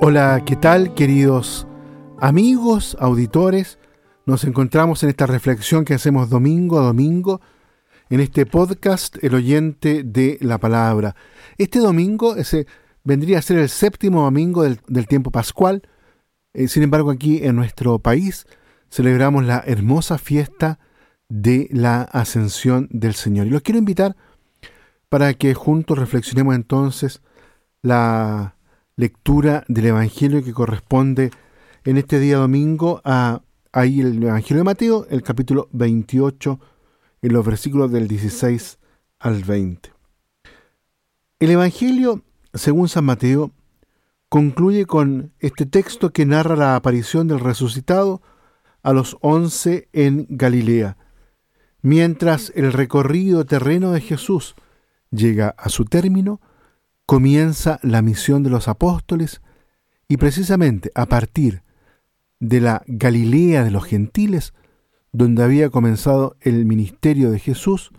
Hola, ¿qué tal queridos amigos, auditores? Nos encontramos en esta reflexión que hacemos domingo a domingo en este podcast El oyente de la palabra. Este domingo ese, vendría a ser el séptimo domingo del, tiempo pascual. Eh, sin embargo, aquí en nuestro país celebramos la hermosa fiesta de la ascensión del Señor. Y los quiero invitar para que juntos reflexionemos entonces la lectura del Evangelio que corresponde en este día domingo a ahí el Evangelio de Mateo, el capítulo 28, en los versículos del 16 al 20. El Evangelio, según San Mateo, concluye con este texto que narra la aparición del resucitado a los once en Galilea, mientras el recorrido terreno de Jesús llega a su término, comienza la misión de los apóstoles y precisamente a partir de la Galilea de los gentiles, donde había comenzado el ministerio de Jesús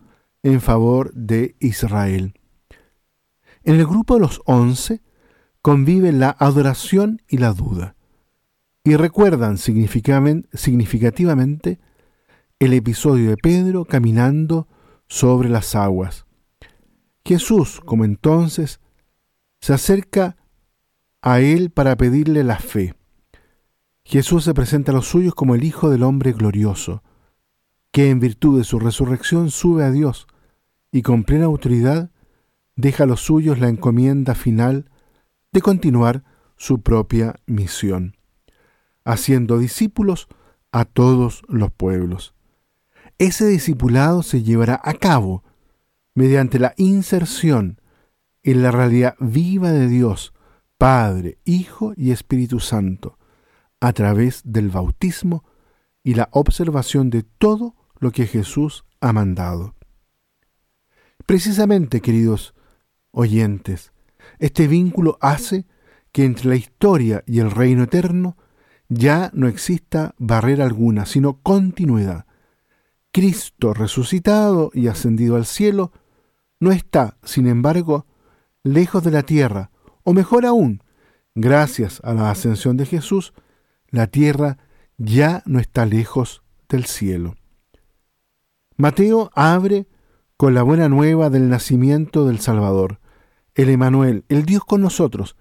en favor de Israel. En el grupo de los once conviven la adoración y la duda, y recuerdan significativamente el episodio de Pedro caminando sobre las aguas. Jesús, como entonces, se acerca a él para pedirle la fe. Jesús se presenta a los suyos como el Hijo del Hombre glorioso, que en virtud de su resurrección sube a Dios y con plena autoridad deja a los suyos la encomienda final de continuar su propia misión, haciendo discípulos a todos los pueblos. Ese discipulado se llevará a cabo mediante la inserción en la realidad viva de Dios, Padre, Hijo y Espíritu Santo, a través del bautismo y la observación de todo lo que Jesús ha mandado. Precisamente, queridos oyentes, este vínculo hace que entre la historia y el reino eterno ya no exista barrera alguna, sino continuidad. Cristo resucitado y ascendido al cielo no está, sin embargo, lejos de la tierra, o mejor aún, gracias a la ascensión de Jesús, la tierra ya no está lejos del cielo. Mateo abre con la buena nueva del nacimiento del Salvador, el Emanuel, el Dios con nosotros,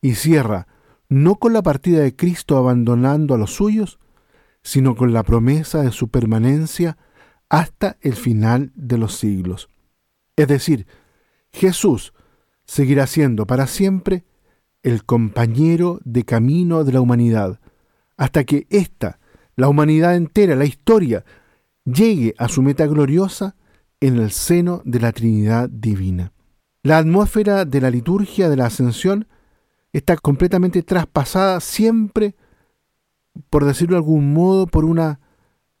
y cierra no con la partida de Cristo abandonando a los suyos, sino con la promesa de su permanencia hasta el final de los siglos. Es decir, Jesús seguirá siendo para siempre el compañero de camino de la humanidad, hasta que ésta, la humanidad entera, la historia, llegue a su meta gloriosa en el seno de la Trinidad Divina. La atmósfera de la liturgia de la Ascensión está completamente traspasada siempre, por decirlo de algún modo, por una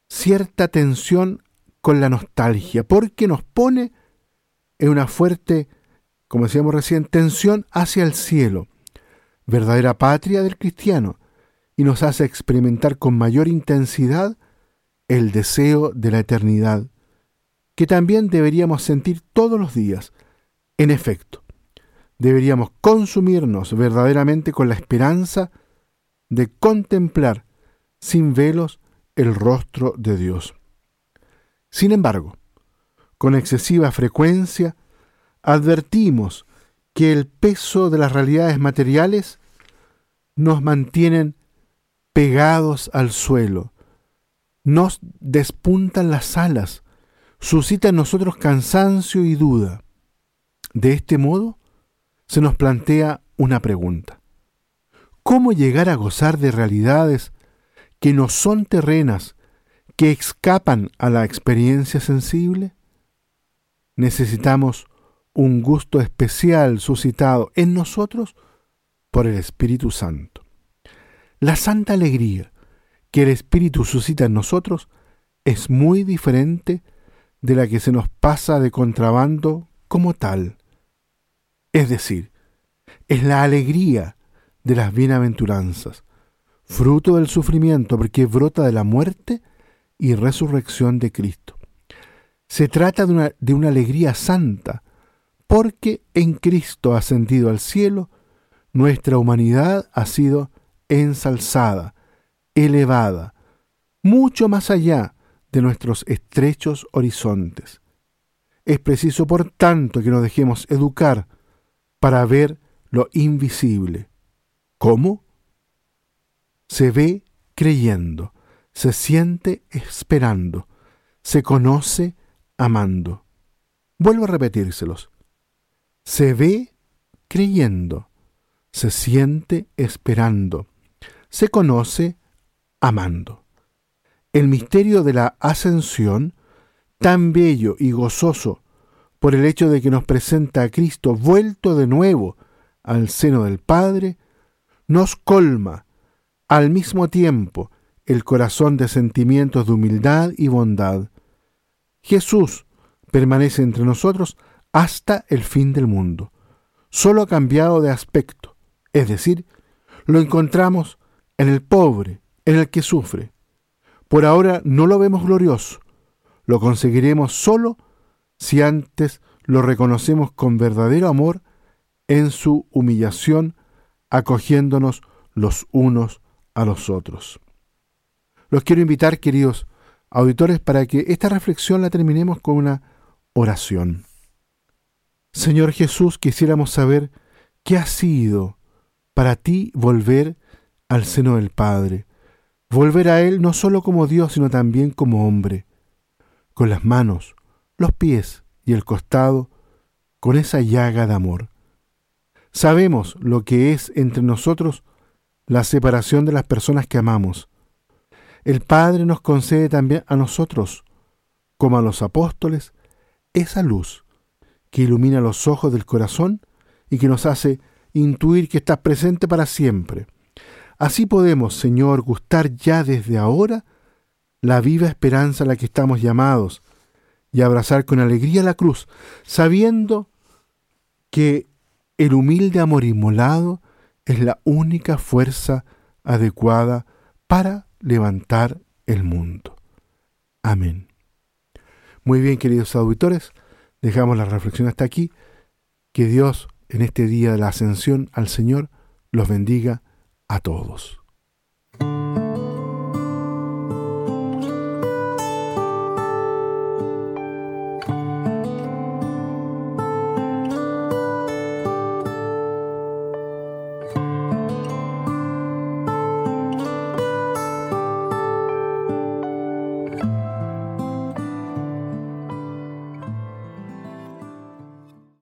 cierta tensión con la nostalgia, porque nos pone en una fuerte como decíamos recién, tensión hacia el cielo, verdadera patria del cristiano, y nos hace experimentar con mayor intensidad el deseo de la eternidad, que también deberíamos sentir todos los días. En efecto, deberíamos consumirnos verdaderamente con la esperanza de contemplar sin velos el rostro de Dios. Sin embargo, con excesiva frecuencia, advertimos que el peso de las realidades materiales nos mantienen pegados al suelo, nos despuntan las alas, suscitan en nosotros cansancio y duda. De este modo, se nos plantea una pregunta. ¿Cómo llegar a gozar de realidades que no son terrenas, que escapan a la experiencia sensible? Necesitamos un gusto especial suscitado en nosotros por el Espíritu Santo. La santa alegría que el Espíritu suscita en nosotros es muy diferente de la que se nos pasa de contrabando como tal. Es decir, es la alegría de las bienaventuranzas, fruto del sufrimiento porque brota de la muerte y resurrección de Cristo. Se trata de una, de una alegría santa, porque en Cristo ascendido al cielo, nuestra humanidad ha sido ensalzada, elevada, mucho más allá de nuestros estrechos horizontes. Es preciso, por tanto, que nos dejemos educar para ver lo invisible. ¿Cómo? Se ve creyendo, se siente esperando, se conoce amando. Vuelvo a repetírselos. Se ve creyendo, se siente esperando, se conoce amando. El misterio de la ascensión, tan bello y gozoso por el hecho de que nos presenta a Cristo vuelto de nuevo al seno del Padre, nos colma al mismo tiempo el corazón de sentimientos de humildad y bondad. Jesús permanece entre nosotros hasta el fin del mundo. Solo ha cambiado de aspecto, es decir, lo encontramos en el pobre, en el que sufre. Por ahora no lo vemos glorioso, lo conseguiremos solo si antes lo reconocemos con verdadero amor en su humillación, acogiéndonos los unos a los otros. Los quiero invitar, queridos auditores, para que esta reflexión la terminemos con una oración. Señor Jesús, quisiéramos saber qué ha sido para ti volver al seno del Padre, volver a Él no solo como Dios, sino también como hombre, con las manos, los pies y el costado, con esa llaga de amor. Sabemos lo que es entre nosotros la separación de las personas que amamos. El Padre nos concede también a nosotros, como a los apóstoles, esa luz que ilumina los ojos del corazón y que nos hace intuir que estás presente para siempre. Así podemos, Señor, gustar ya desde ahora la viva esperanza a la que estamos llamados y abrazar con alegría la cruz, sabiendo que el humilde amor inmolado es la única fuerza adecuada para levantar el mundo. Amén. Muy bien, queridos auditores, dejamos la reflexión hasta aquí. Que Dios en este día de la ascensión al Señor los bendiga a todos.